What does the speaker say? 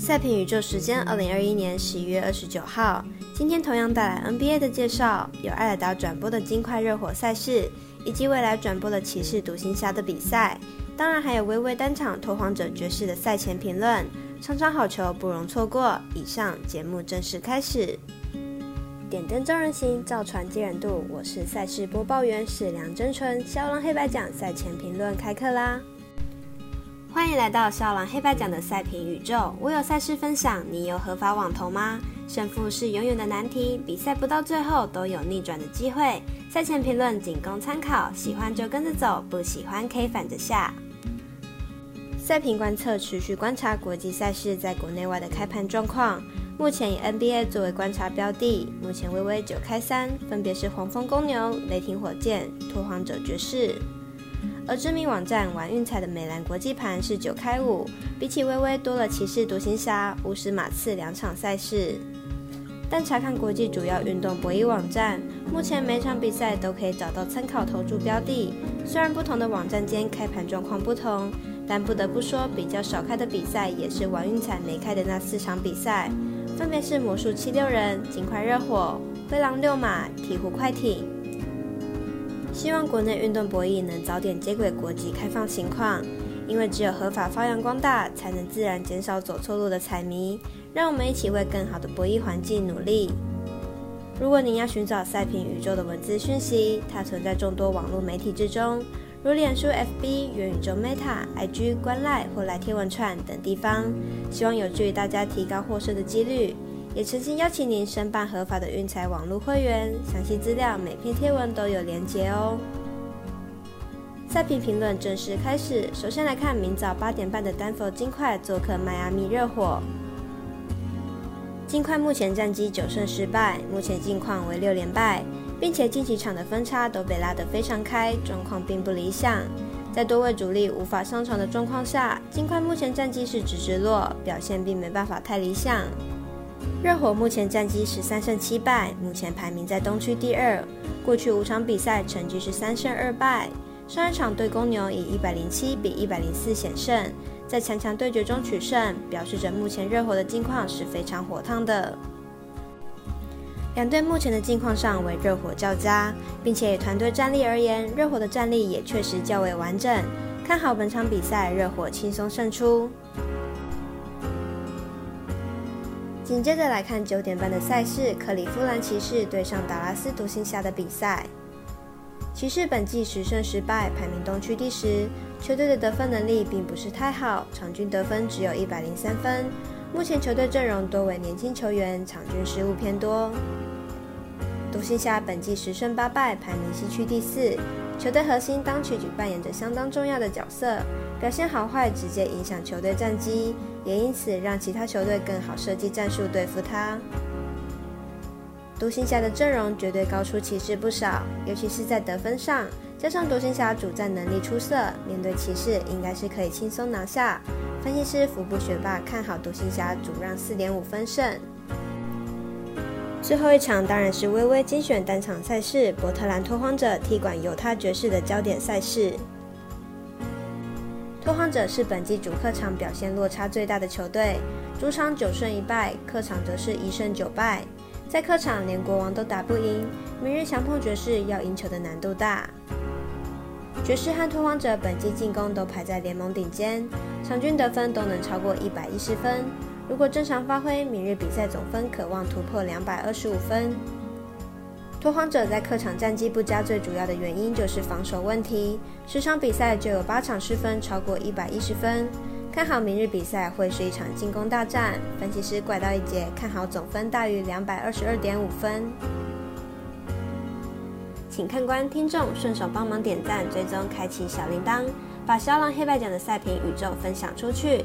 赛评宇宙时间，二零二一年十一月二十九号。今天同样带来 NBA 的介绍，有艾尔达转播的金块热火赛事，以及未来转播的骑士独行侠的比赛。当然还有微微单场拓荒者爵士的赛前评论。场场好球不容错过。以上节目正式开始。点灯照人行，造船接人度。我是赛事播报员史梁真纯。肖狼黑白奖赛前评论开课啦！欢迎来到肖狼黑白奖的赛评宇宙。我有赛事分享，你有合法网投吗？胜负是永远的难题，比赛不到最后都有逆转的机会。赛前评论仅供参考，喜欢就跟着走，不喜欢可以反着下。赛评观测持续观察国际赛事在国内外的开盘状况。目前以 NBA 作为观察标的，目前微微九开三，分别是黄蜂公牛、雷霆火箭、拓荒者爵士。而知名网站玩运彩的美兰国际盘是九开五，比起微微多了骑士独行侠、巫师马刺两场赛事。但查看国际主要运动博弈网站，目前每场比赛都可以找到参考投注标的。虽然不同的网站间开盘状况不同，但不得不说，比较少开的比赛也是玩运彩没开的那四场比赛，分别是魔术七六人、金块热火、灰狼六马、鹈鹕快艇。希望国内运动博弈能早点接轨国际开放情况，因为只有合法发扬光大，才能自然减少走错路的彩迷。让我们一起为更好的博弈环境努力。如果您要寻找赛评宇宙的文字讯息，它存在众多网络媒体之中，如脸书、FB、元宇宙 Meta、IG、观赖或来天文串等地方，希望有助于大家提高获胜的几率。也诚心邀请您申办合法的运财网络会员，详细资料每篇贴文都有连结哦。赛评评论正式开始，首先来看明早八点半的丹佛金块做客迈阿密热火。金块目前战绩九胜失败，目前近况为六连败，并且近几场的分差都被拉得非常开，状况并不理想。在多位主力无法上场的状况下，金块目前战绩是直直落，表现并没办法太理想。热火目前战绩十三胜七败，目前排名在东区第二。过去五场比赛成绩是三胜二败，上一场对公牛以一百零七比一百零四险胜，在强强对决中取胜，表示着目前热火的近况是非常火烫的。两队目前的近况上为热火较佳，并且以团队战力而言，热火的战力也确实较为完整，看好本场比赛热火轻松胜出。紧接着来看九点半的赛事，克利夫兰骑士对上达拉斯独行侠的比赛。骑士本季十胜十败，排名东区第十，球队的得分能力并不是太好，场均得分只有一百零三分。目前球队阵容多为年轻球员，场均失误偏多。独行侠本季十胜八败，排名西区第四，球队核心当曲举扮演着相当重要的角色，表现好坏直接影响球队战绩。也因此让其他球队更好设计战术对付他。独行侠的阵容绝对高出骑士不少，尤其是在得分上，加上独行侠主战能力出色，面对骑士应该是可以轻松拿下。分析师福布学霸看好独行侠主让四点五分胜。最后一场当然是微微精选单场赛事，波特兰拓荒者踢馆犹他爵士的焦点赛事。拓荒者是本季主客场表现落差最大的球队，主场九胜一败，客场则是一胜九败。在客场连国王都打不赢，明日强碰爵士要赢球的难度大。爵士和拓荒者本季进攻都排在联盟顶尖，场均得分都能超过一百一十分。如果正常发挥，明日比赛总分可望突破两百二十五分。拓荒者在客场战绩不佳，最主要的原因就是防守问题。十场比赛就有八场失分超过一百一十分。看好明日比赛会是一场进攻大战。分析师怪盗一节，看好总分大于两百二十二点五分。请看官听众顺手帮忙点赞、追踪、开启小铃铛，把肖狼黑白奖的赛评宇宙分享出去。